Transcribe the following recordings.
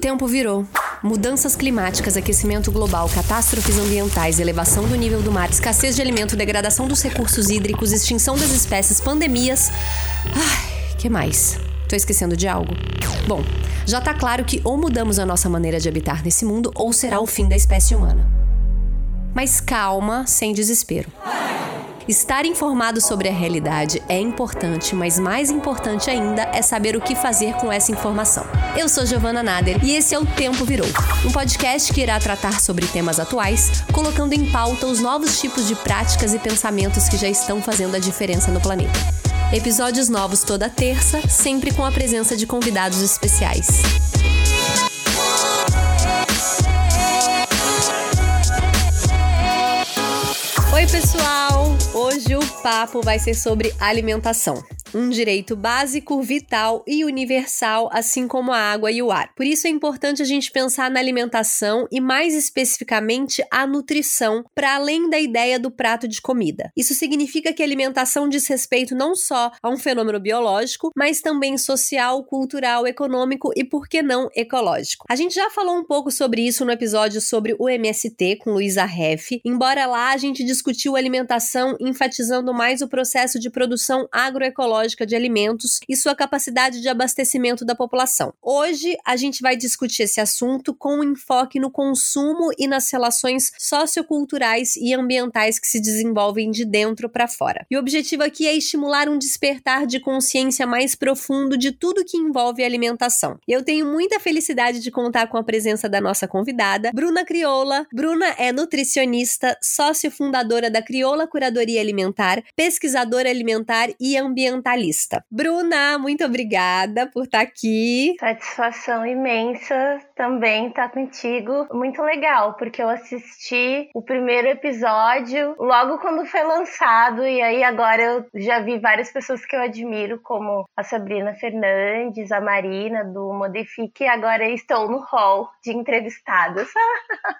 tempo virou. Mudanças climáticas, aquecimento global, catástrofes ambientais, elevação do nível do mar, escassez de alimento, degradação dos recursos hídricos, extinção das espécies, pandemias. Ai, que mais? Tô esquecendo de algo? Bom, já tá claro que ou mudamos a nossa maneira de habitar nesse mundo ou será o fim da espécie humana. Mas calma, sem desespero. Estar informado sobre a realidade é importante, mas mais importante ainda é saber o que fazer com essa informação. Eu sou Giovana Nader e esse é o Tempo Virou, um podcast que irá tratar sobre temas atuais, colocando em pauta os novos tipos de práticas e pensamentos que já estão fazendo a diferença no planeta. Episódios novos toda terça, sempre com a presença de convidados especiais. Oi, pessoal! Hoje o papo vai ser sobre alimentação um direito básico, vital e universal, assim como a água e o ar. Por isso é importante a gente pensar na alimentação e, mais especificamente, a nutrição, para além da ideia do prato de comida. Isso significa que a alimentação diz respeito não só a um fenômeno biológico, mas também social, cultural, econômico e, por que não, ecológico. A gente já falou um pouco sobre isso no episódio sobre o MST com Luísa Reff, embora lá a gente discutiu alimentação enfatizando mais o processo de produção agroecológica ecológica de alimentos e sua capacidade de abastecimento da população. Hoje a gente vai discutir esse assunto com um enfoque no consumo e nas relações socioculturais e ambientais que se desenvolvem de dentro para fora. E o objetivo aqui é estimular um despertar de consciência mais profundo de tudo que envolve alimentação. Eu tenho muita felicidade de contar com a presença da nossa convidada, Bruna Crioula. Bruna é nutricionista, sócio fundadora da Crioula Curadoria Alimentar, pesquisadora alimentar e ambiental ambientalista. Bruna, muito obrigada por estar tá aqui. Satisfação imensa também estar tá contigo. Muito legal, porque eu assisti o primeiro episódio logo quando foi lançado, e aí agora eu já vi várias pessoas que eu admiro, como a Sabrina Fernandes, a Marina do Modifique, e agora estou no hall de entrevistadas.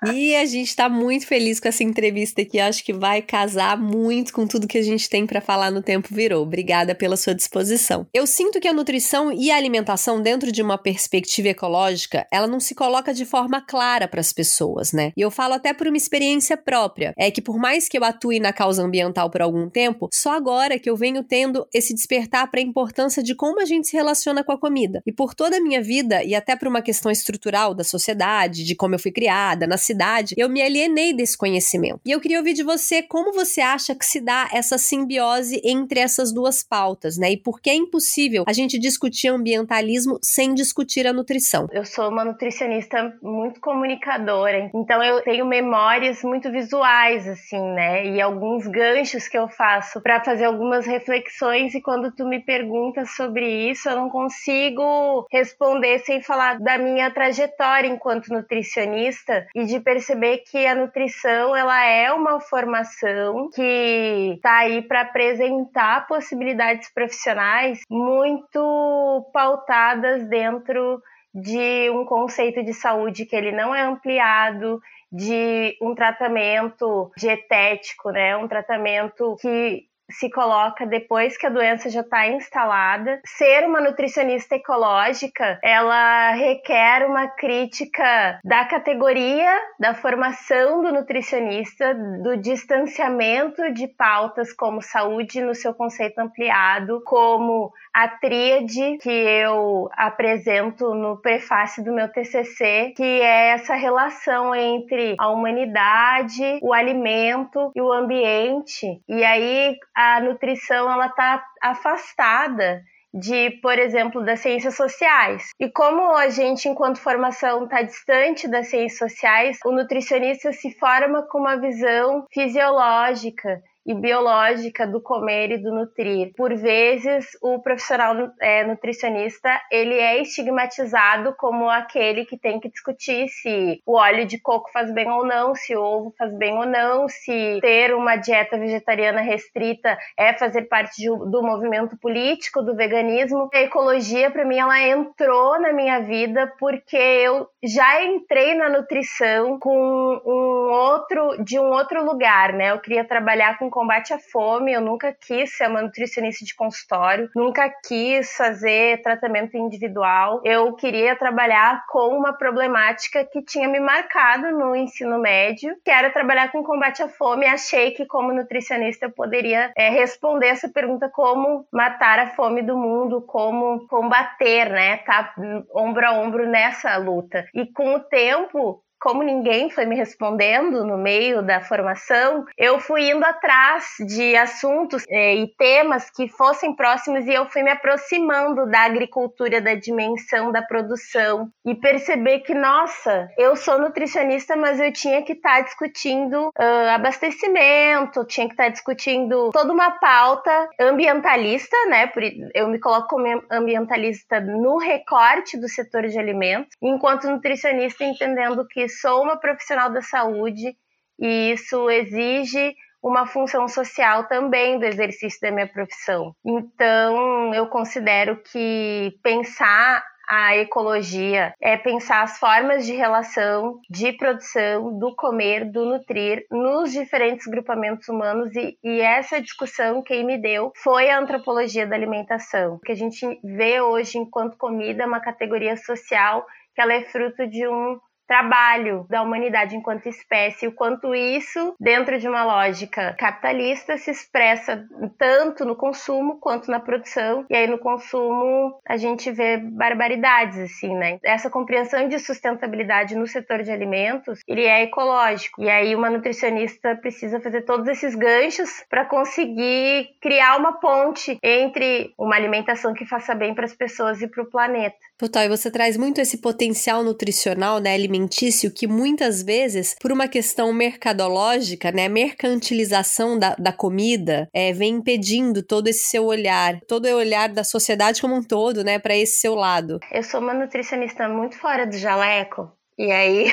e a gente está muito feliz com essa entrevista aqui, acho que vai casar muito com tudo que a gente tem para falar no Tempo Virou. Obrigada pela sua disposição. Eu sinto que a nutrição e a alimentação dentro de uma perspectiva ecológica, ela não se coloca de forma clara para as pessoas, né? E eu falo até por uma experiência própria, é que por mais que eu atue na causa ambiental por algum tempo, só agora que eu venho tendo esse despertar para a importância de como a gente se relaciona com a comida. E por toda a minha vida e até por uma questão estrutural da sociedade, de como eu fui criada, na cidade, eu me alienei desse conhecimento. E eu queria ouvir de você como você acha que se dá essa simbiose entre essas duas pautas né? E por que é impossível a gente discutir ambientalismo sem discutir a nutrição? Eu sou uma nutricionista muito comunicadora, então eu tenho memórias muito visuais, assim, né? E alguns ganchos que eu faço para fazer algumas reflexões. E quando tu me perguntas sobre isso, eu não consigo responder sem falar da minha trajetória enquanto nutricionista e de perceber que a nutrição ela é uma formação que está aí para apresentar possibilidades profissionais muito pautadas dentro de um conceito de saúde que ele não é ampliado, de um tratamento dietético, né? Um tratamento que se coloca depois que a doença já está instalada. Ser uma nutricionista ecológica, ela requer uma crítica da categoria, da formação do nutricionista, do distanciamento de pautas como saúde no seu conceito ampliado, como a tríade que eu apresento no prefácio do meu TCC, que é essa relação entre a humanidade, o alimento e o ambiente. E aí a nutrição ela está afastada de, por exemplo, das ciências sociais. E como a gente, enquanto formação, está distante das ciências sociais, o nutricionista se forma com uma visão fisiológica e biológica do comer e do nutrir. Por vezes, o profissional é, nutricionista ele é estigmatizado como aquele que tem que discutir se o óleo de coco faz bem ou não, se o ovo faz bem ou não, se ter uma dieta vegetariana restrita é fazer parte de, do movimento político do veganismo. A ecologia, para mim, ela entrou na minha vida porque eu já entrei na nutrição com um outro de um outro lugar, né? Eu queria trabalhar com combate à fome, eu nunca quis ser uma nutricionista de consultório, nunca quis fazer tratamento individual. Eu queria trabalhar com uma problemática que tinha me marcado no ensino médio, que era trabalhar com combate à fome. Achei que, como nutricionista, eu poderia é, responder essa pergunta: como matar a fome do mundo, como combater, né? Tá ombro a ombro nessa luta. E com o tempo, como ninguém foi me respondendo no meio da formação, eu fui indo atrás de assuntos eh, e temas que fossem próximos e eu fui me aproximando da agricultura, da dimensão da produção e perceber que, nossa, eu sou nutricionista, mas eu tinha que estar tá discutindo uh, abastecimento, tinha que estar tá discutindo toda uma pauta ambientalista, né? Eu me coloco como ambientalista no recorte do setor de alimentos, enquanto nutricionista entendendo que sou uma profissional da saúde e isso exige uma função social também do exercício da minha profissão. Então, eu considero que pensar a ecologia é pensar as formas de relação, de produção, do comer, do nutrir nos diferentes grupamentos humanos e, e essa discussão quem me deu foi a antropologia da alimentação, que a gente vê hoje enquanto comida uma categoria social que ela é fruto de um trabalho da humanidade enquanto espécie, o quanto isso, dentro de uma lógica capitalista, se expressa tanto no consumo quanto na produção. E aí no consumo a gente vê barbaridades assim, né? Essa compreensão de sustentabilidade no setor de alimentos, ele é ecológico. E aí uma nutricionista precisa fazer todos esses ganchos para conseguir criar uma ponte entre uma alimentação que faça bem para as pessoas e para o planeta. Total, e você traz muito esse potencial nutricional, né, alimentício, que muitas vezes, por uma questão mercadológica, né, mercantilização da, da comida, é, vem impedindo todo esse seu olhar, todo o olhar da sociedade como um todo, né, para esse seu lado. Eu sou uma nutricionista muito fora do jaleco, e aí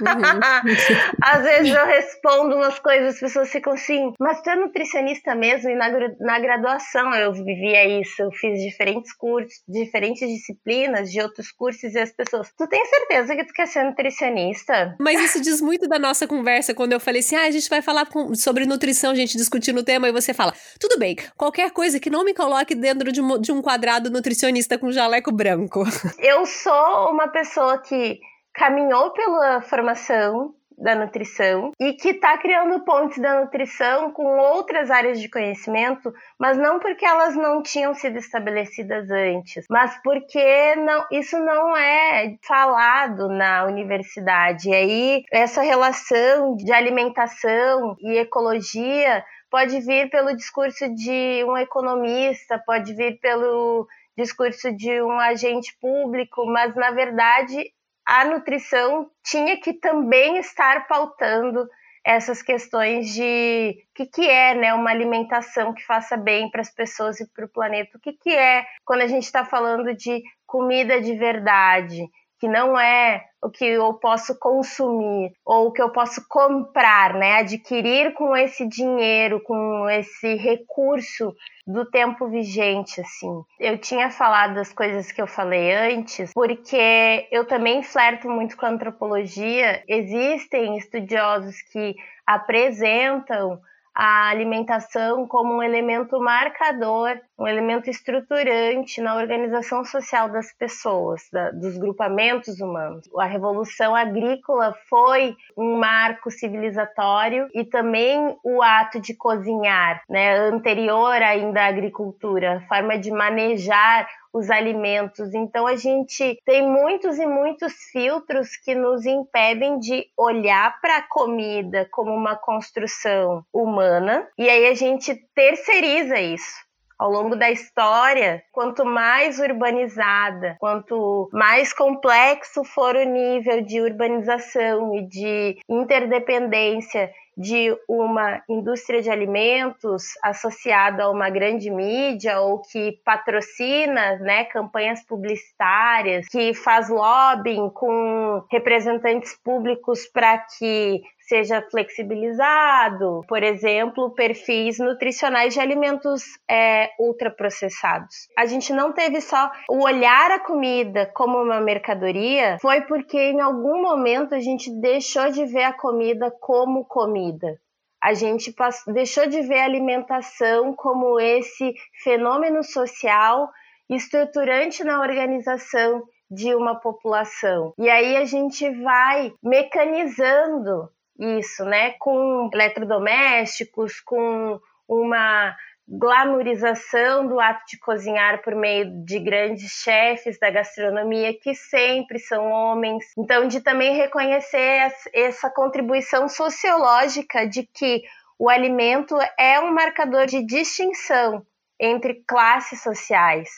Uhum. Às vezes eu respondo umas coisas, as pessoas ficam assim, mas tu é nutricionista mesmo? E na, na graduação eu vivia isso, eu fiz diferentes cursos, diferentes disciplinas de outros cursos, e as pessoas, tu tem certeza que tu quer ser nutricionista? Mas isso diz muito da nossa conversa, quando eu falei assim, ah, a gente vai falar com, sobre nutrição, gente, discutindo o tema, e você fala, tudo bem, qualquer coisa que não me coloque dentro de um, de um quadrado nutricionista com jaleco branco. Eu sou uma pessoa que caminhou pela formação da nutrição e que está criando pontes da nutrição com outras áreas de conhecimento, mas não porque elas não tinham sido estabelecidas antes, mas porque não, isso não é falado na universidade. E aí essa relação de alimentação e ecologia pode vir pelo discurso de um economista, pode vir pelo discurso de um agente público, mas na verdade a nutrição tinha que também estar pautando essas questões de o que, que é né, uma alimentação que faça bem para as pessoas e para o planeta. O que, que é quando a gente está falando de comida de verdade, que não é o que eu posso consumir ou o que eu posso comprar, né? Adquirir com esse dinheiro, com esse recurso do tempo vigente, assim. Eu tinha falado das coisas que eu falei antes, porque eu também flerto muito com a antropologia. Existem estudiosos que apresentam a alimentação como um elemento marcador, um elemento estruturante na organização social das pessoas, da, dos grupamentos humanos. A revolução agrícola foi um marco civilizatório e também o ato de cozinhar, né, anterior ainda à agricultura, a forma de manejar os alimentos. Então a gente tem muitos e muitos filtros que nos impedem de olhar para a comida como uma construção humana e aí a gente terceiriza isso ao longo da história, quanto mais urbanizada, quanto mais complexo for o nível de urbanização e de interdependência de uma indústria de alimentos associada a uma grande mídia ou que patrocina né, campanhas publicitárias, que faz lobbying com representantes públicos para que seja flexibilizado, por exemplo, perfis nutricionais de alimentos é, ultraprocessados. A gente não teve só o olhar a comida como uma mercadoria, foi porque em algum momento a gente deixou de ver a comida como comida. A gente deixou de ver a alimentação como esse fenômeno social estruturante na organização de uma população. E aí a gente vai mecanizando isso, né, com eletrodomésticos, com uma glamorização do ato de cozinhar por meio de grandes chefes da gastronomia que sempre são homens. Então, de também reconhecer essa contribuição sociológica de que o alimento é um marcador de distinção entre classes sociais.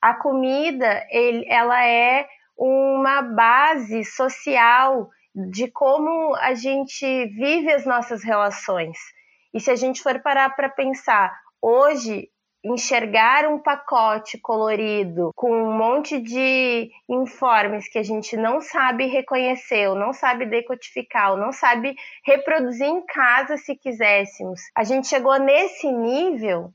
A comida, ele, ela é uma base social de como a gente vive as nossas relações. E se a gente for parar para pensar, hoje enxergar um pacote colorido com um monte de informes que a gente não sabe reconhecer, ou não sabe decodificar, ou não sabe reproduzir em casa se quiséssemos. A gente chegou nesse nível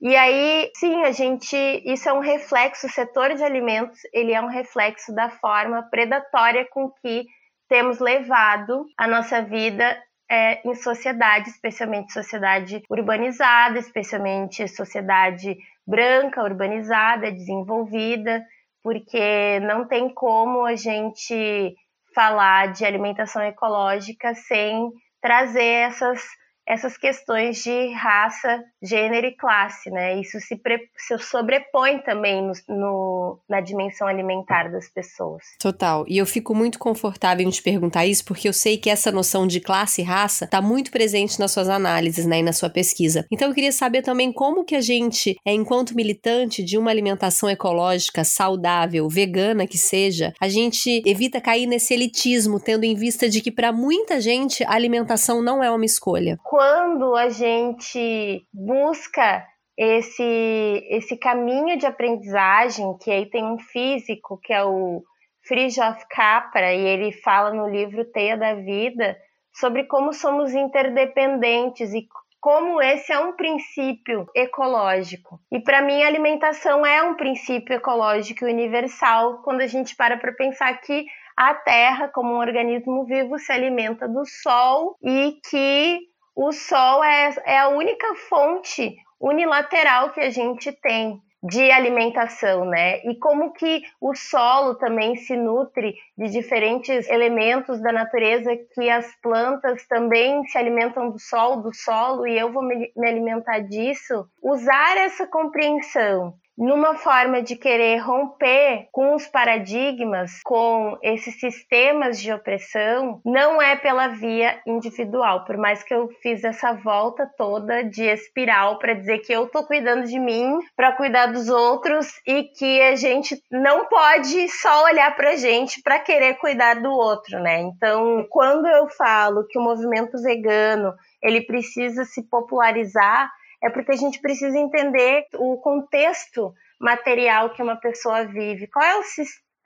e aí, sim, a gente, isso é um reflexo, o setor de alimentos, ele é um reflexo da forma predatória com que temos levado a nossa vida é, em sociedade, especialmente sociedade urbanizada, especialmente sociedade branca, urbanizada, desenvolvida, porque não tem como a gente falar de alimentação ecológica sem trazer essas essas questões de raça, gênero e classe, né? Isso se, pre, se sobrepõe também no, no, na dimensão alimentar das pessoas. Total. E eu fico muito confortável em te perguntar isso, porque eu sei que essa noção de classe e raça está muito presente nas suas análises, né, e na sua pesquisa. Então eu queria saber também como que a gente, é, enquanto militante de uma alimentação ecológica, saudável, vegana que seja, a gente evita cair nesse elitismo, tendo em vista de que para muita gente a alimentação não é uma escolha quando a gente busca esse, esse caminho de aprendizagem, que aí tem um físico, que é o Fritjof Capra, e ele fala no livro Teia da Vida, sobre como somos interdependentes e como esse é um princípio ecológico. E para mim, a alimentação é um princípio ecológico universal quando a gente para para pensar que a Terra, como um organismo vivo, se alimenta do Sol e que o sol é, é a única fonte unilateral que a gente tem de alimentação, né? E como que o solo também se nutre de diferentes elementos da natureza que as plantas também se alimentam do sol, do solo, e eu vou me, me alimentar disso. Usar essa compreensão numa forma de querer romper com os paradigmas, com esses sistemas de opressão, não é pela via individual. Por mais que eu fiz essa volta toda de espiral para dizer que eu tô cuidando de mim, para cuidar dos outros e que a gente não pode só olhar para gente para querer cuidar do outro, né? Então, quando eu falo que o movimento vegano ele precisa se popularizar, é porque a gente precisa entender o contexto material que uma pessoa vive, qual é o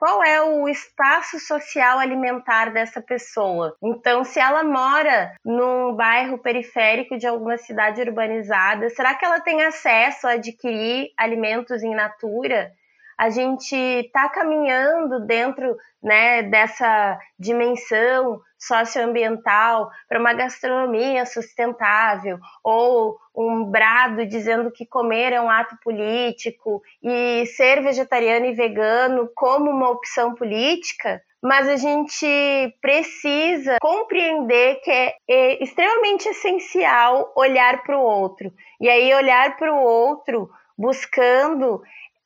qual é o espaço social alimentar dessa pessoa. Então, se ela mora num bairro periférico de alguma cidade urbanizada, será que ela tem acesso a adquirir alimentos em natura? A gente está caminhando dentro né, dessa dimensão socioambiental para uma gastronomia sustentável ou um brado dizendo que comer é um ato político e ser vegetariano e vegano como uma opção política, mas a gente precisa compreender que é, é extremamente essencial olhar para o outro. E aí olhar para o outro buscando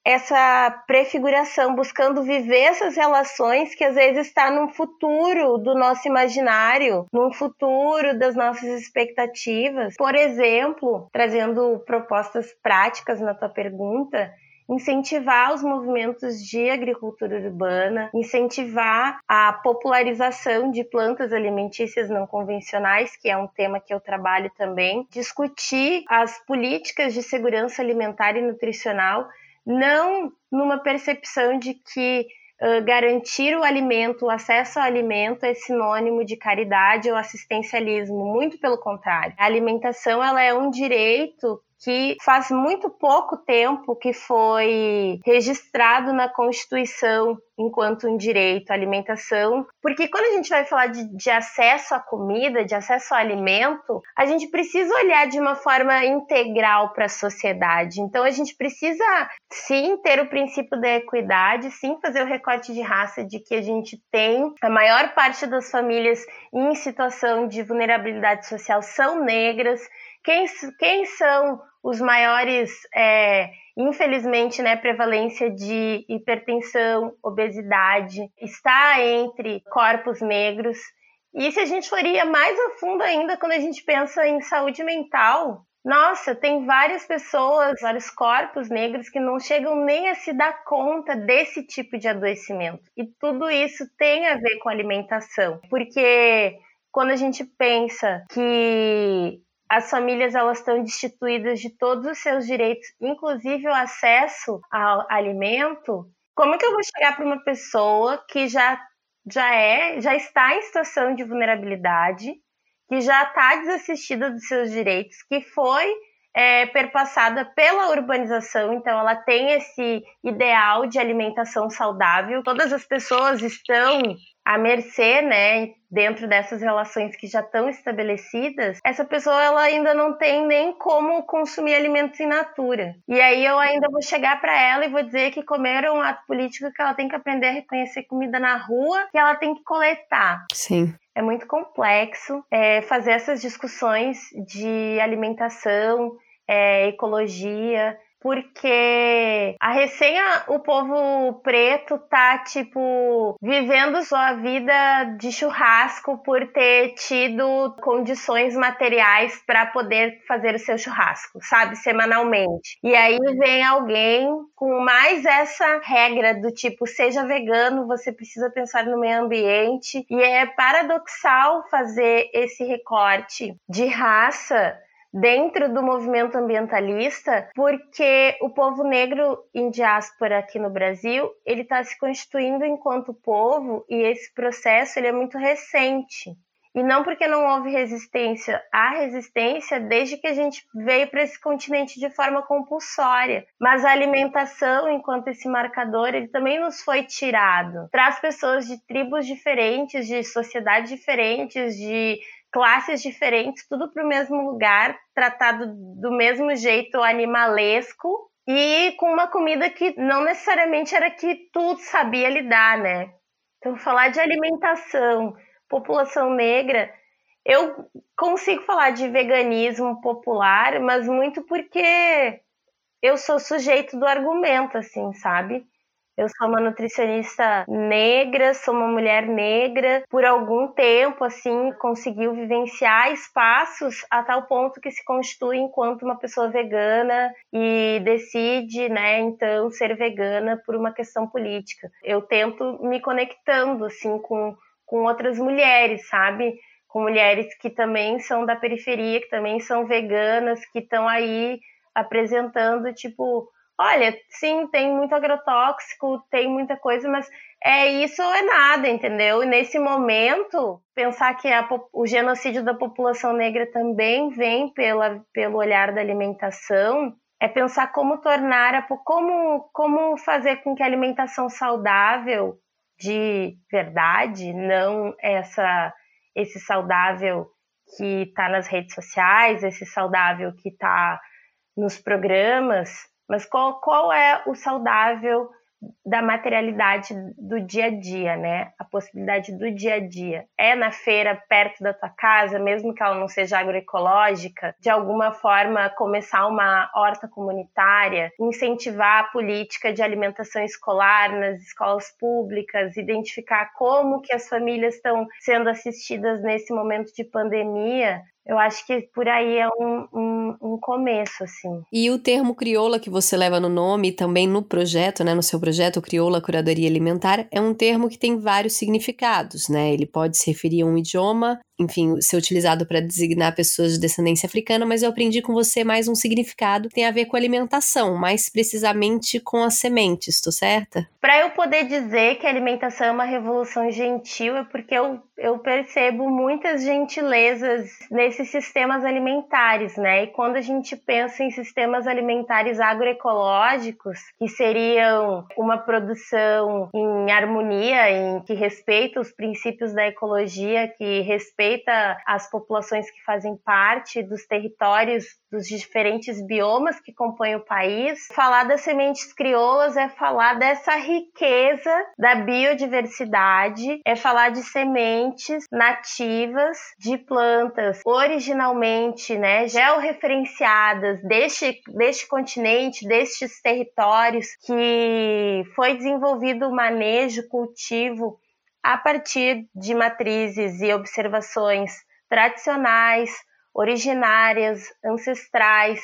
essa prefiguração, buscando viver essas relações que às vezes está num futuro do nosso imaginário, num futuro das nossas expectativas. Por exemplo, trazendo propostas práticas na tua pergunta, incentivar os movimentos de agricultura urbana, incentivar a popularização de plantas alimentícias não convencionais, que é um tema que eu trabalho também, discutir as políticas de segurança alimentar e nutricional não numa percepção de que uh, garantir o alimento, o acesso ao alimento é sinônimo de caridade ou assistencialismo, muito pelo contrário. A alimentação ela é um direito que faz muito pouco tempo que foi registrado na Constituição enquanto um direito à alimentação, porque quando a gente vai falar de, de, acesso à comida, de acesso ao alimento, a gente precisa olhar de uma forma integral para a sociedade. Então a gente precisa sim ter o princípio da equidade, sim fazer o recorte de raça de que a gente tem a maior parte das famílias em situação de vulnerabilidade social são negras. Quem, quem são os maiores, é, infelizmente, né, prevalência de hipertensão, obesidade, está entre corpos negros. E se a gente for ir mais a fundo ainda, quando a gente pensa em saúde mental, nossa, tem várias pessoas, vários corpos negros que não chegam nem a se dar conta desse tipo de adoecimento. E tudo isso tem a ver com alimentação, porque quando a gente pensa que as famílias elas estão destituídas de todos os seus direitos, inclusive o acesso ao alimento. Como é que eu vou chegar para uma pessoa que já já é, já está em situação de vulnerabilidade, que já está desassistida dos seus direitos, que foi é, perpassada pela urbanização, então ela tem esse ideal de alimentação saudável. Todas as pessoas estão à mercê, né, dentro dessas relações que já estão estabelecidas, essa pessoa ela ainda não tem nem como consumir alimentos in natura. E aí eu ainda vou chegar para ela e vou dizer que comer é um ato político que ela tem que aprender a reconhecer comida na rua, que ela tem que coletar. Sim. É muito complexo é, fazer essas discussões de alimentação, é, ecologia, porque a recém o povo preto tá tipo vivendo sua vida de churrasco por ter tido condições materiais para poder fazer o seu churrasco, sabe, semanalmente. E aí vem alguém com mais essa regra do tipo seja vegano, você precisa pensar no meio ambiente e é paradoxal fazer esse recorte de raça dentro do movimento ambientalista, porque o povo negro em diáspora aqui no Brasil, ele está se constituindo enquanto povo e esse processo ele é muito recente. E não porque não houve resistência, há resistência desde que a gente veio para esse continente de forma compulsória. Mas a alimentação, enquanto esse marcador, ele também nos foi tirado. Traz pessoas de tribos diferentes, de sociedades diferentes, de classes diferentes, tudo para o mesmo lugar, tratado do mesmo jeito animalesco e com uma comida que não necessariamente era que tu sabia lidar, né? Então, falar de alimentação, população negra, eu consigo falar de veganismo popular, mas muito porque eu sou sujeito do argumento, assim, sabe? Eu sou uma nutricionista negra, sou uma mulher negra. Por algum tempo, assim, conseguiu vivenciar espaços a tal ponto que se constitui enquanto uma pessoa vegana e decide, né, então, ser vegana por uma questão política. Eu tento me conectando, assim, com, com outras mulheres, sabe? Com mulheres que também são da periferia, que também são veganas, que estão aí apresentando, tipo, olha, sim, tem muito agrotóxico, tem muita coisa, mas é isso é nada, entendeu? E nesse momento, pensar que a, o genocídio da população negra também vem pela, pelo olhar da alimentação, é pensar como tornar, a, como, como fazer com que a alimentação saudável de verdade, não essa esse saudável que está nas redes sociais, esse saudável que está nos programas, mas qual, qual é o saudável da materialidade do dia a dia, né? A possibilidade do dia a dia. É na feira perto da tua casa, mesmo que ela não seja agroecológica, de alguma forma começar uma horta comunitária, incentivar a política de alimentação escolar nas escolas públicas, identificar como que as famílias estão sendo assistidas nesse momento de pandemia, eu acho que por aí é um, um, um, começo, assim. E o termo crioula que você leva no nome, também no projeto, né, no seu projeto Crioula Curadoria Alimentar, é um termo que tem vários significados, né? Ele pode se referir a um idioma, enfim, ser utilizado para designar pessoas de descendência africana, mas eu aprendi com você mais um significado que tem a ver com alimentação, mais precisamente com as sementes, estou certa? Para eu poder dizer que a alimentação é uma revolução gentil, é porque eu, eu percebo muitas gentilezas nesse nesses sistemas alimentares, né? E quando a gente pensa em sistemas alimentares agroecológicos, que seriam uma produção em harmonia, em que respeita os princípios da ecologia, que respeita as populações que fazem parte dos territórios dos diferentes biomas que compõem o país. Falar das sementes crioulas é falar dessa riqueza da biodiversidade, é falar de sementes nativas de plantas originalmente, né, georreferenciadas deste, deste continente, destes territórios que foi desenvolvido o manejo, cultivo a partir de matrizes e observações tradicionais, originárias, ancestrais.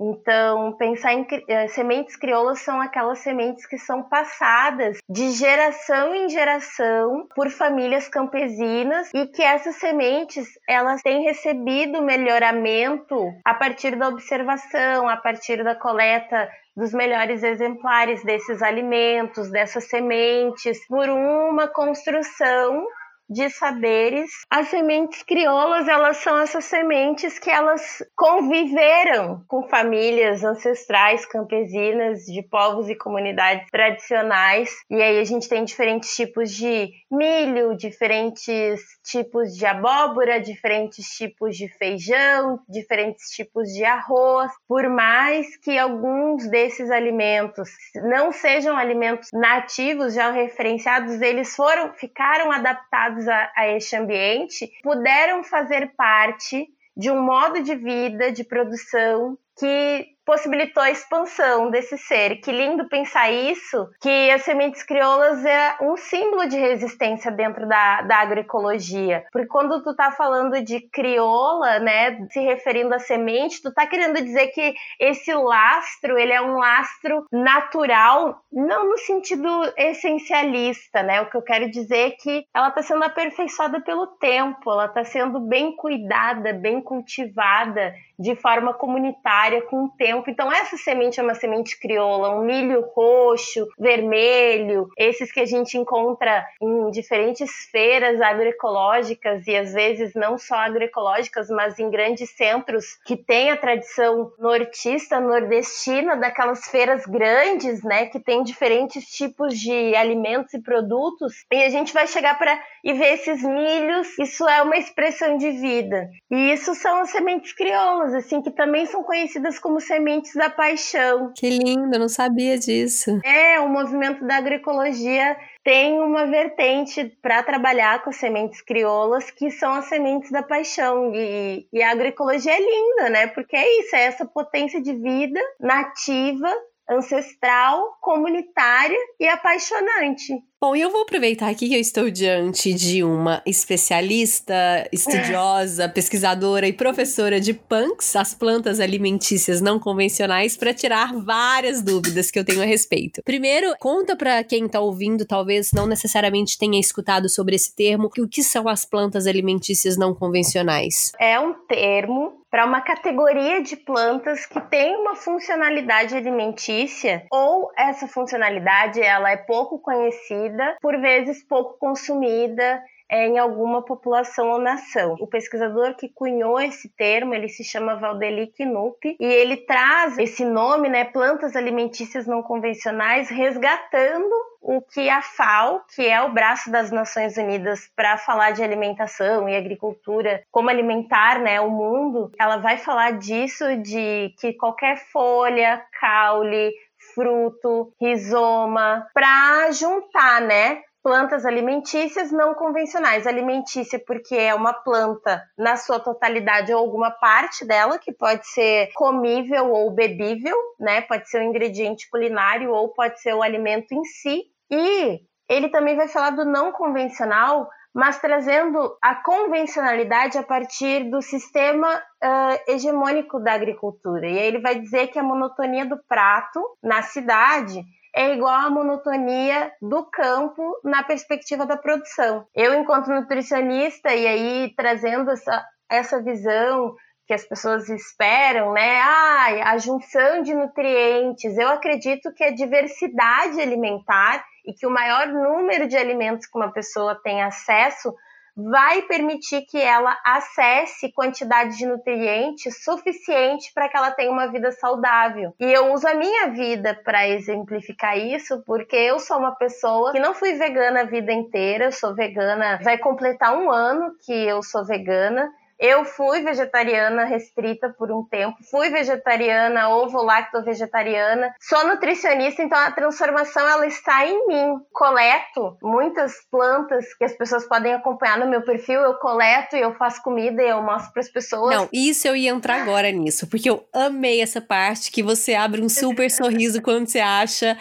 Então, pensar em eh, sementes crioulas são aquelas sementes que são passadas de geração em geração por famílias campesinas e que essas sementes elas têm recebido melhoramento a partir da observação, a partir da coleta dos melhores exemplares desses alimentos, dessas sementes, por uma construção de saberes. As sementes crioulas, elas são essas sementes que elas conviveram com famílias ancestrais campesinas de povos e comunidades tradicionais. E aí a gente tem diferentes tipos de milho, diferentes tipos de abóbora, diferentes tipos de feijão, diferentes tipos de arroz. Por mais que alguns desses alimentos não sejam alimentos nativos já referenciados, eles foram ficaram adaptados a, a este ambiente puderam fazer parte de um modo de vida, de produção que possibilitou a expansão desse ser. Que lindo pensar isso, que as sementes crioulas é um símbolo de resistência dentro da, da agroecologia. Porque quando tu tá falando de crioula, né, se referindo à semente, tu tá querendo dizer que esse lastro, ele é um lastro natural, não no sentido essencialista, né? O que eu quero dizer é que ela tá sendo aperfeiçoada pelo tempo, ela tá sendo bem cuidada, bem cultivada de forma comunitária com o tempo tempo. Então, essa semente é uma semente crioula, um milho roxo, vermelho, esses que a gente encontra em diferentes feiras agroecológicas e às vezes não só agroecológicas, mas em grandes centros que têm a tradição nortista, nordestina, daquelas feiras grandes, né, que tem diferentes tipos de alimentos e produtos. E a gente vai chegar para e ver esses milhos, isso é uma expressão de vida. E isso são as sementes crioulas, assim, que também são conhecidas como sementes Sementes da Paixão. Que lindo, não sabia disso. É, o movimento da agroecologia tem uma vertente para trabalhar com sementes crioulas, que são as sementes da paixão. E, e a agroecologia é linda, né? Porque é isso, é essa potência de vida nativa ancestral, comunitária e apaixonante. Bom, e eu vou aproveitar aqui que eu estou diante de uma especialista, estudiosa, pesquisadora e professora de punks, as plantas alimentícias não convencionais, para tirar várias dúvidas que eu tenho a respeito. Primeiro, conta para quem está ouvindo, talvez não necessariamente tenha escutado sobre esse termo, o que são as plantas alimentícias não convencionais? É um termo para uma categoria de plantas que tem uma funcionalidade alimentícia ou essa funcionalidade ela é pouco conhecida por vezes pouco consumida é, em alguma população ou nação. O pesquisador que cunhou esse termo, ele se chama Valdeli Knupp, e ele traz esse nome, né, plantas alimentícias não convencionais, resgatando o que a FAO, que é o braço das Nações Unidas para falar de alimentação e agricultura, como alimentar, né, o mundo, ela vai falar disso de que qualquer folha, caule, fruto, rizoma, para juntar, né? Plantas alimentícias não convencionais. Alimentícia porque é uma planta na sua totalidade ou alguma parte dela que pode ser comível ou bebível, né? Pode ser um ingrediente culinário ou pode ser o alimento em si. E ele também vai falar do não convencional mas trazendo a convencionalidade a partir do sistema uh, hegemônico da agricultura. E aí ele vai dizer que a monotonia do prato na cidade é igual à monotonia do campo na perspectiva da produção. Eu, enquanto nutricionista, e aí trazendo essa, essa visão que as pessoas esperam, né? Ah, a junção de nutrientes. Eu acredito que a diversidade alimentar e que o maior número de alimentos que uma pessoa tem acesso vai permitir que ela acesse quantidade de nutrientes suficiente para que ela tenha uma vida saudável. E eu uso a minha vida para exemplificar isso, porque eu sou uma pessoa que não fui vegana a vida inteira, eu sou vegana, vai completar um ano que eu sou vegana. Eu fui vegetariana restrita por um tempo, fui vegetariana, ovo lacto vegetariana, sou nutricionista, então a transformação ela está em mim. Coleto muitas plantas que as pessoas podem acompanhar no meu perfil, eu coleto e eu faço comida e eu mostro para as pessoas. Não, isso eu ia entrar agora nisso, porque eu amei essa parte que você abre um super sorriso quando você acha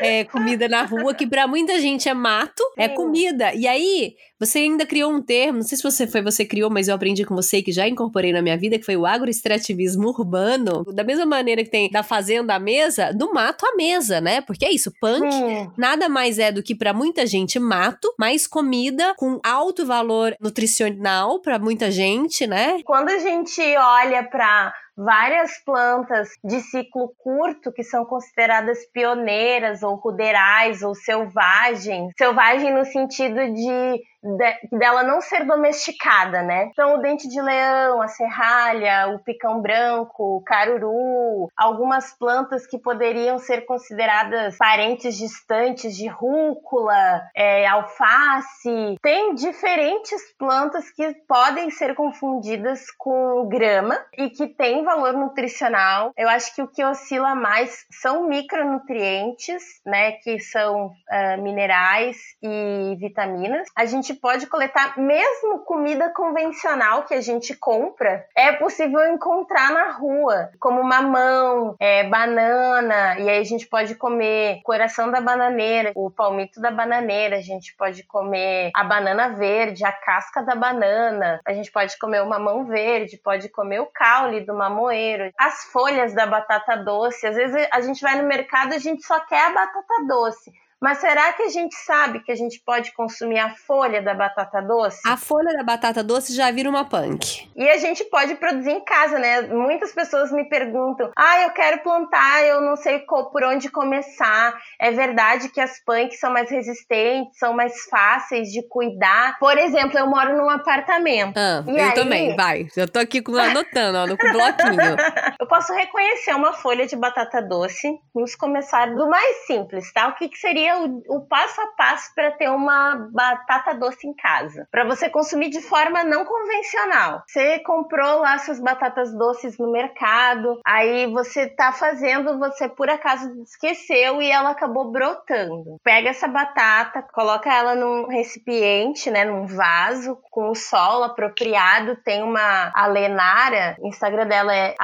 é, comida na rua, que para muita gente é mato, é Sim. é comida. E aí, você ainda criou um termo, não sei se você foi você criou, mas eu aprendi com você que já incorporei na minha vida, que foi o agroextrativismo urbano. Da mesma maneira que tem da fazenda à mesa, do mato à mesa, né? Porque é isso, punk hum. nada mais é do que para muita gente mato, mais comida com alto valor nutricional para muita gente, né? Quando a gente olha para várias plantas de ciclo curto que são consideradas pioneiras ou ruderais ou selvagens. Selvagem no sentido de de, dela não ser domesticada, né? Então, o dente de leão, a serralha, o picão branco, o caruru, algumas plantas que poderiam ser consideradas parentes distantes de rúcula, é, alface. Tem diferentes plantas que podem ser confundidas com grama e que têm valor nutricional. Eu acho que o que oscila mais são micronutrientes, né? Que são uh, minerais e vitaminas. A gente pode coletar mesmo comida convencional que a gente compra, é possível encontrar na rua, como mamão, é, banana, e aí a gente pode comer coração da bananeira, o palmito da bananeira, a gente pode comer a banana verde, a casca da banana, a gente pode comer o mamão verde, pode comer o caule do mamoeiro, as folhas da batata doce. Às vezes a gente vai no mercado e a gente só quer a batata doce. Mas será que a gente sabe que a gente pode consumir a folha da batata doce? A folha da batata doce já vira uma punk. E a gente pode produzir em casa, né? Muitas pessoas me perguntam: ah, eu quero plantar, eu não sei por onde começar. É verdade que as punks são mais resistentes, são mais fáceis de cuidar. Por exemplo, eu moro num apartamento. Ah, eu aí... também, vai. Eu tô aqui anotando, ó, no bloquinho. eu posso reconhecer uma folha de batata doce. Vamos começar do mais simples, tá? O que, que seria o, o passo a passo para ter uma batata doce em casa, para você consumir de forma não convencional. Você comprou lá suas batatas doces no mercado, aí você tá fazendo, você por acaso esqueceu e ela acabou brotando. Pega essa batata, coloca ela num recipiente, né, num vaso com o sol apropriado. Tem uma Alenara, o Instagram dela é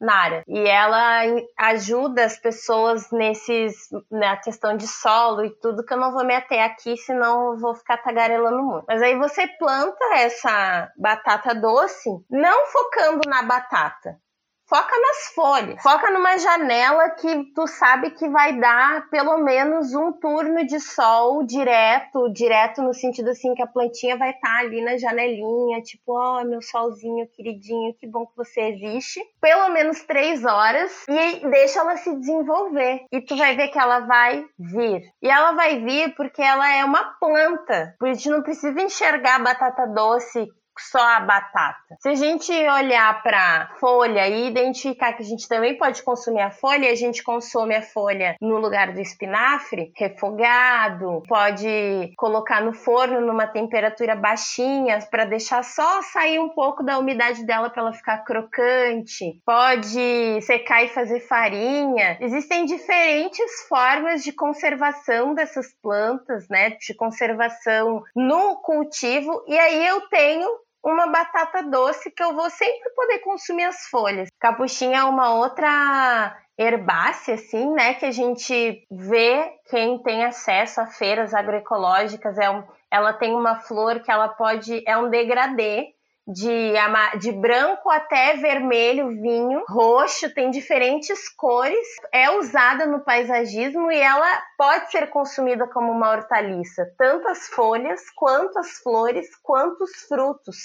Alenara, e ela ajuda as pessoas nesses na questão de sol solo e tudo que eu não vou me ater aqui, senão eu vou ficar tagarelando muito. Mas aí você planta essa batata doce, não focando na batata, foca nas folhas. Foca numa janela que tu sabe que vai dar pelo menos um turno de sol direto, direto no sentido assim que a plantinha vai estar tá ali na janelinha, tipo, ó, oh, meu solzinho queridinho, que bom que você existe. Pelo menos três horas e deixa ela se desenvolver. E tu vai ver que ela vai vir. E ela vai vir porque ela é uma planta. Por isso não precisa enxergar a batata doce só a batata. Se a gente olhar para folha e identificar que a gente também pode consumir a folha, a gente consome a folha no lugar do espinafre, refogado, pode colocar no forno numa temperatura baixinha para deixar só sair um pouco da umidade dela para ela ficar crocante. Pode secar e fazer farinha. Existem diferentes formas de conservação dessas plantas, né? De conservação no cultivo. E aí eu tenho uma batata doce que eu vou sempre poder consumir as folhas. Capuchinha é uma outra herbácea, assim, né? Que a gente vê quem tem acesso a feiras agroecológicas. É um, ela tem uma flor que ela pode. É um degradê de, de branco até vermelho, vinho, roxo, tem diferentes cores. É usada no paisagismo e ela pode ser consumida como uma hortaliça, tanto as folhas, quanto as flores, quanto os frutos.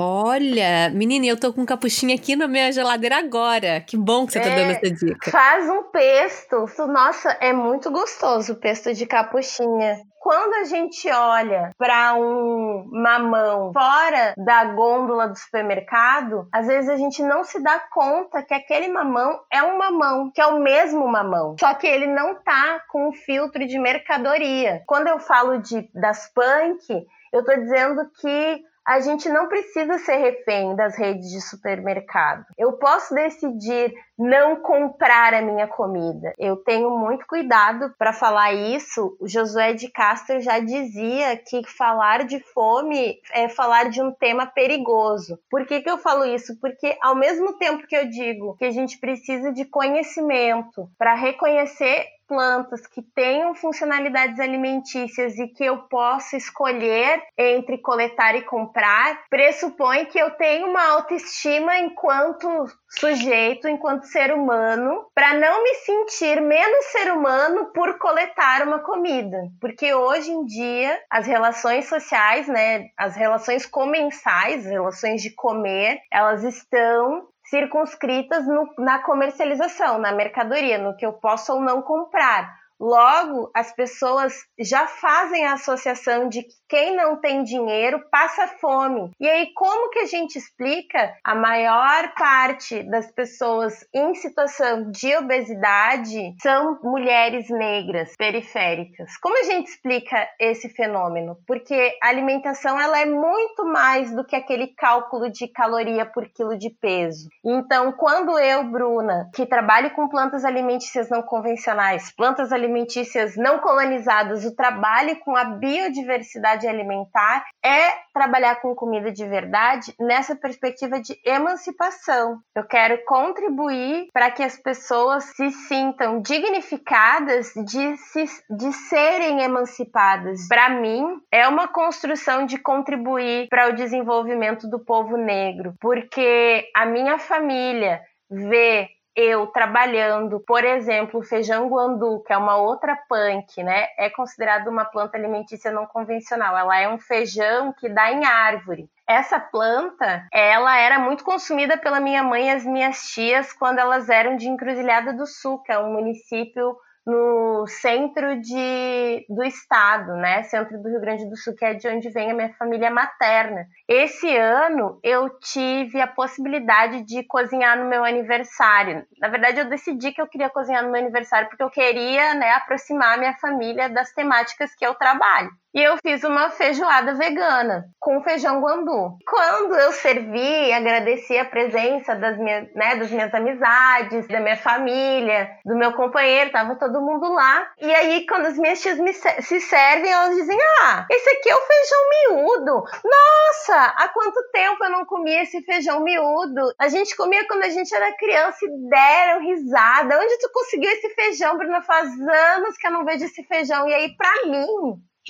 Olha, menina, eu tô com capuchinha aqui na minha geladeira agora. Que bom que você tá dando é, essa dica. Faz um pesto. Nossa, é muito gostoso o pesto de capuchinha quando a gente olha para um mamão fora da gôndola do supermercado, às vezes a gente não se dá conta que aquele mamão é um mamão, que é o mesmo mamão, só que ele não tá com o filtro de mercadoria. Quando eu falo de das punk, eu tô dizendo que a gente não precisa ser refém das redes de supermercado. Eu posso decidir não comprar a minha comida. Eu tenho muito cuidado para falar isso. O Josué de Castro já dizia que falar de fome é falar de um tema perigoso. Por que, que eu falo isso? Porque ao mesmo tempo que eu digo que a gente precisa de conhecimento para reconhecer plantas que tenham funcionalidades alimentícias e que eu possa escolher entre coletar e comprar, pressupõe que eu tenho uma autoestima enquanto sujeito, enquanto ser humano, para não me sentir menos ser humano por coletar uma comida. Porque hoje em dia as relações sociais, né, as relações comensais, as relações de comer, elas estão circunscritas no, na comercialização, na mercadoria, no que eu posso ou não comprar. Logo, as pessoas já fazem a associação de quem não tem dinheiro passa fome. E aí, como que a gente explica a maior parte das pessoas em situação de obesidade são mulheres negras periféricas? Como a gente explica esse fenômeno? Porque a alimentação ela é muito mais do que aquele cálculo de caloria por quilo de peso. Então, quando eu, Bruna, que trabalho com plantas alimentícias não convencionais, plantas alimentícias não colonizadas, o trabalho com a biodiversidade alimentar é trabalhar com comida de verdade nessa perspectiva de emancipação. Eu quero contribuir para que as pessoas se sintam dignificadas de, se, de serem emancipadas. Para mim, é uma construção de contribuir para o desenvolvimento do povo negro, porque a minha família vê eu trabalhando, por exemplo, feijão guandu, que é uma outra punk, né? É considerado uma planta alimentícia não convencional. Ela é um feijão que dá em árvore. Essa planta, ela era muito consumida pela minha mãe e as minhas tias quando elas eram de Encruzilhada do Sul, que é um município no centro de, do estado, né? Centro do Rio Grande do Sul, que é de onde vem a minha família materna. Esse ano eu tive a possibilidade de cozinhar no meu aniversário. Na verdade, eu decidi que eu queria cozinhar no meu aniversário porque eu queria, né, aproximar a minha família das temáticas que eu trabalho. E eu fiz uma feijoada vegana com feijão guandu. Quando eu servi, agradeci a presença das minhas, né, das minhas amizades, da minha família, do meu companheiro, tava todo mundo lá. E aí, quando as minhas tias me, se servem, elas dizem: Ah, esse aqui é o feijão miúdo. Nossa, há quanto tempo eu não comia esse feijão miúdo? A gente comia quando a gente era criança e deram risada. Onde tu conseguiu esse feijão, Bruna? Faz anos que eu não vejo esse feijão. E aí, pra mim,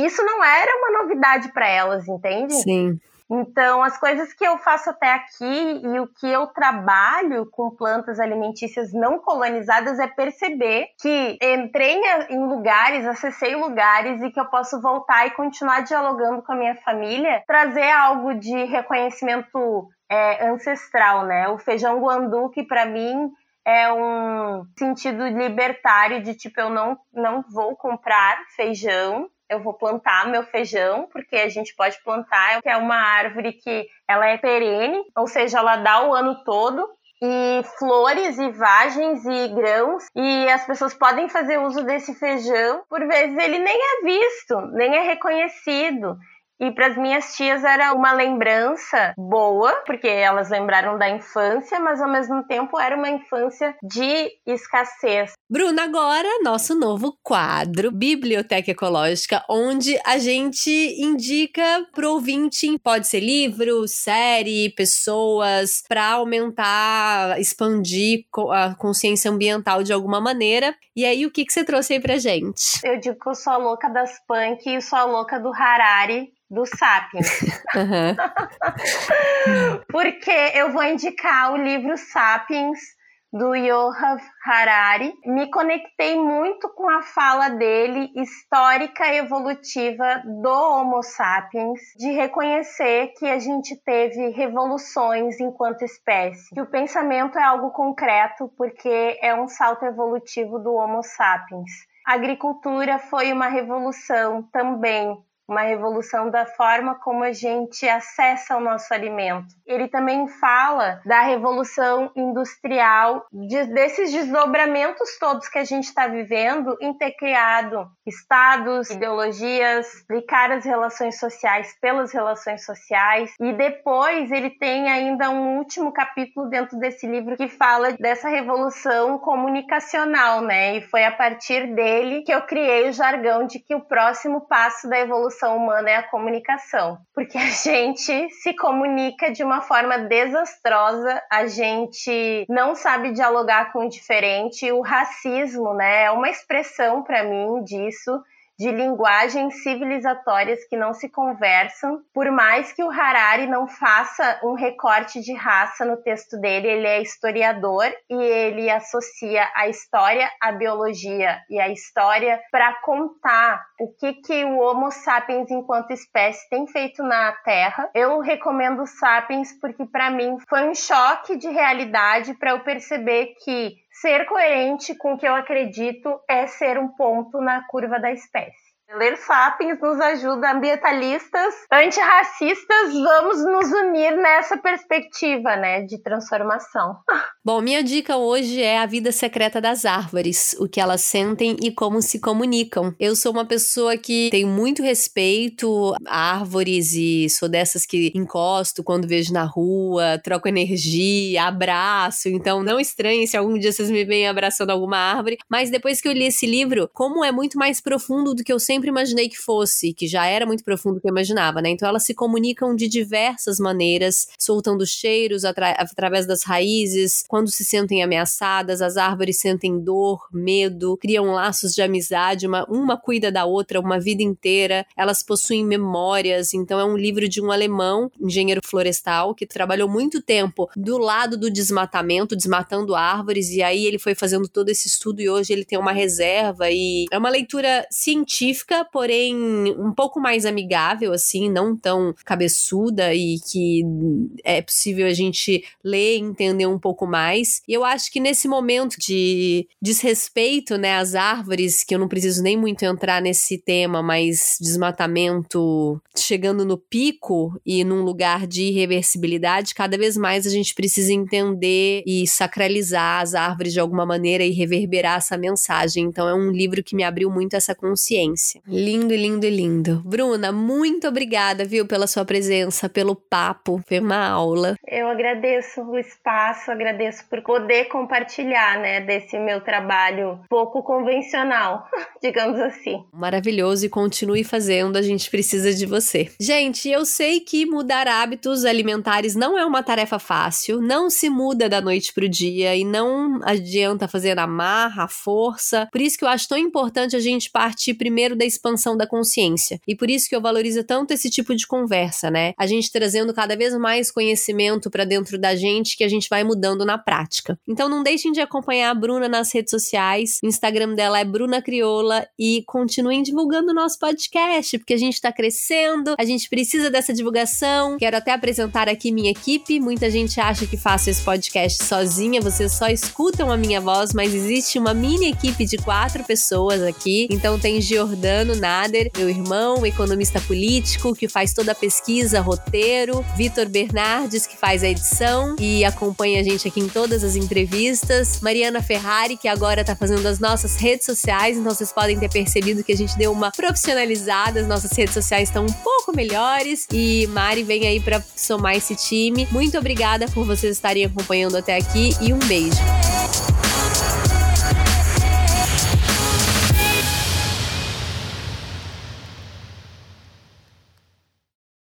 isso não era uma novidade para elas, entende? Sim. Então, as coisas que eu faço até aqui e o que eu trabalho com plantas alimentícias não colonizadas é perceber que entrei em lugares, acessei lugares e que eu posso voltar e continuar dialogando com a minha família, trazer algo de reconhecimento é, ancestral, né? O feijão guandu, que para mim é um sentido libertário de tipo, eu não, não vou comprar feijão, eu vou plantar meu feijão, porque a gente pode plantar, que é uma árvore que ela é perene, ou seja, ela dá o ano todo, e flores e vagens e grãos e as pessoas podem fazer uso desse feijão. Por vezes ele nem é visto, nem é reconhecido. E para as minhas tias era uma lembrança boa, porque elas lembraram da infância, mas ao mesmo tempo era uma infância de escassez. Bruna, agora nosso novo quadro, Biblioteca Ecológica, onde a gente indica pro ouvinte, pode ser livro, série, pessoas, para aumentar, expandir a consciência ambiental de alguma maneira. E aí, o que, que você trouxe aí pra gente? Eu digo que eu sou a louca das punk e sou a louca do Harari, do Sapiens. Uhum. Porque eu vou indicar o livro Sapiens do Yohav Harari. Me conectei muito com a fala dele, histórica e evolutiva do Homo sapiens, de reconhecer que a gente teve revoluções enquanto espécie, que o pensamento é algo concreto porque é um salto evolutivo do Homo sapiens. A agricultura foi uma revolução também uma revolução da forma como a gente acessa o nosso alimento. Ele também fala da revolução industrial, de, desses desdobramentos todos que a gente está vivendo em ter criado estados, ideologias, explicar as relações sociais pelas relações sociais. E depois ele tem ainda um último capítulo dentro desse livro que fala dessa revolução comunicacional, né? E foi a partir dele que eu criei o jargão de que o próximo passo da evolução evolução humana é a comunicação, porque a gente se comunica de uma forma desastrosa, a gente não sabe dialogar com o diferente, o racismo, né, é uma expressão para mim disso de linguagens civilizatórias que não se conversam. Por mais que o Harari não faça um recorte de raça no texto dele, ele é historiador e ele associa a história à biologia e a história para contar o que, que o Homo sapiens enquanto espécie tem feito na Terra. Eu recomendo Sapiens porque para mim foi um choque de realidade para eu perceber que Ser coerente com o que eu acredito é ser um ponto na curva da espécie. Ler Sapiens nos ajuda, ambientalistas, antirracistas, vamos nos unir nessa perspectiva, né, de transformação. Bom, minha dica hoje é a vida secreta das árvores, o que elas sentem e como se comunicam. Eu sou uma pessoa que tem muito respeito a árvores e sou dessas que encosto quando vejo na rua, troco energia, abraço, então não estranhe se algum dia vocês me veem abraçando alguma árvore, mas depois que eu li esse livro, como é muito mais profundo do que eu sempre sempre imaginei que fosse, que já era muito profundo do que eu imaginava, né? Então elas se comunicam de diversas maneiras, soltando cheiros atra através das raízes, quando se sentem ameaçadas, as árvores sentem dor, medo, criam laços de amizade, uma, uma cuida da outra uma vida inteira, elas possuem memórias, então é um livro de um alemão, engenheiro florestal, que trabalhou muito tempo do lado do desmatamento, desmatando árvores, e aí ele foi fazendo todo esse estudo e hoje ele tem uma reserva e é uma leitura científica porém um pouco mais amigável, assim, não tão cabeçuda e que é possível a gente ler e entender um pouco mais. E eu acho que nesse momento de desrespeito, né, às árvores, que eu não preciso nem muito entrar nesse tema, mas desmatamento chegando no pico e num lugar de irreversibilidade, cada vez mais a gente precisa entender e sacralizar as árvores de alguma maneira e reverberar essa mensagem. Então é um livro que me abriu muito essa consciência. Lindo, lindo, lindo. Bruna, muito obrigada, viu, pela sua presença, pelo papo, foi uma aula. Eu agradeço o espaço, agradeço por poder compartilhar, né, desse meu trabalho pouco convencional, digamos assim. Maravilhoso e continue fazendo, a gente precisa de você. Gente, eu sei que mudar hábitos alimentares não é uma tarefa fácil, não se muda da noite pro dia e não adianta fazer na marra, a força. Por isso que eu acho tão importante a gente partir primeiro da expansão da consciência. E por isso que eu valorizo tanto esse tipo de conversa, né? A gente trazendo cada vez mais conhecimento para dentro da gente que a gente vai mudando na prática. Então não deixem de acompanhar a Bruna nas redes sociais. O Instagram dela é Bruna Crioula e continuem divulgando o nosso podcast, porque a gente está crescendo, a gente precisa dessa divulgação. Quero até apresentar aqui minha equipe. Muita gente acha que faço esse podcast sozinha, vocês só escutam a minha voz, mas existe uma mini equipe de quatro pessoas aqui. Então tem Giordano Adriano Nader, meu irmão, economista político, que faz toda a pesquisa, roteiro, Vitor Bernardes, que faz a edição e acompanha a gente aqui em todas as entrevistas, Mariana Ferrari, que agora tá fazendo as nossas redes sociais, então vocês podem ter percebido que a gente deu uma profissionalizada, as nossas redes sociais estão um pouco melhores e Mari vem aí para somar esse time. Muito obrigada por vocês estarem acompanhando até aqui e um beijo.